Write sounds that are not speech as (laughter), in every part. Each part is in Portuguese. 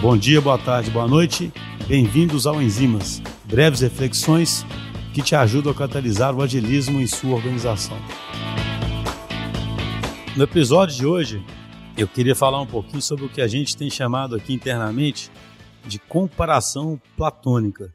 Bom dia, boa tarde, boa noite. Bem-vindos ao Enzimas, breves reflexões que te ajudam a catalisar o agilismo em sua organização. No episódio de hoje, eu queria falar um pouquinho sobre o que a gente tem chamado aqui internamente de comparação platônica.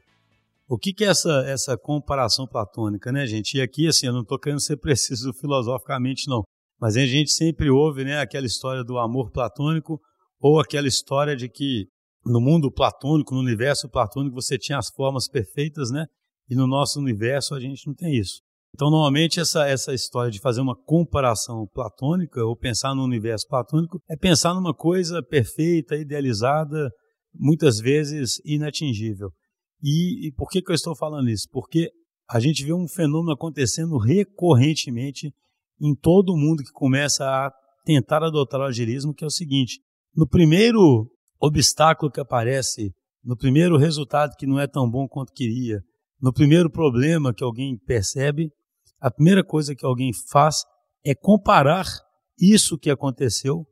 O que, que é essa, essa comparação platônica, né, gente? E aqui, assim, eu não estou querendo ser (laughs) preciso filosoficamente, não. Mas a gente sempre ouve né, aquela história do amor platônico ou aquela história de que no mundo platônico, no universo platônico, você tinha as formas perfeitas, né? E no nosso universo a gente não tem isso. Então, normalmente, essa, essa história de fazer uma comparação platônica ou pensar no universo platônico é pensar numa coisa perfeita, idealizada, muitas vezes inatingível. E, e por que, que eu estou falando isso? Porque a gente vê um fenômeno acontecendo recorrentemente em todo mundo que começa a tentar adotar o agilismo, que é o seguinte: no primeiro obstáculo que aparece, no primeiro resultado que não é tão bom quanto queria, no primeiro problema que alguém percebe, a primeira coisa que alguém faz é comparar isso que aconteceu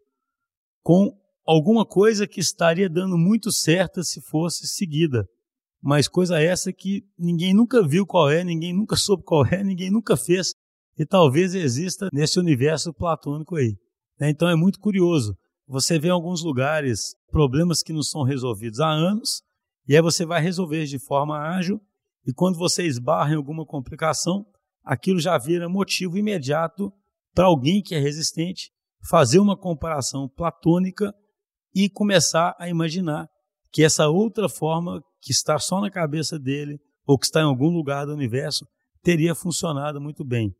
com alguma coisa que estaria dando muito certa se fosse seguida. Mas coisa essa que ninguém nunca viu qual é, ninguém nunca soube qual é, ninguém nunca fez e talvez exista nesse universo platônico aí. Né? Então é muito curioso. Você vê em alguns lugares problemas que não são resolvidos há anos, e aí você vai resolver de forma ágil, e quando você esbarra em alguma complicação, aquilo já vira motivo imediato para alguém que é resistente fazer uma comparação platônica e começar a imaginar que essa outra forma que está só na cabeça dele ou que está em algum lugar do universo teria funcionado muito bem.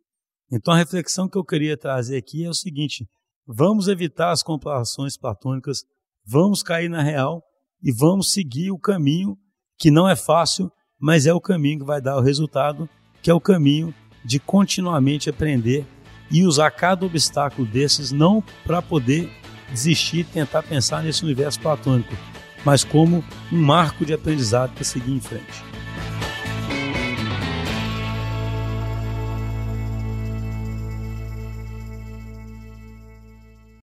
Então a reflexão que eu queria trazer aqui é o seguinte: vamos evitar as comparações platônicas, vamos cair na real e vamos seguir o caminho que não é fácil, mas é o caminho que vai dar o resultado, que é o caminho de continuamente aprender e usar cada obstáculo desses não para poder desistir e tentar pensar nesse universo platônico, mas como um marco de aprendizado para seguir em frente.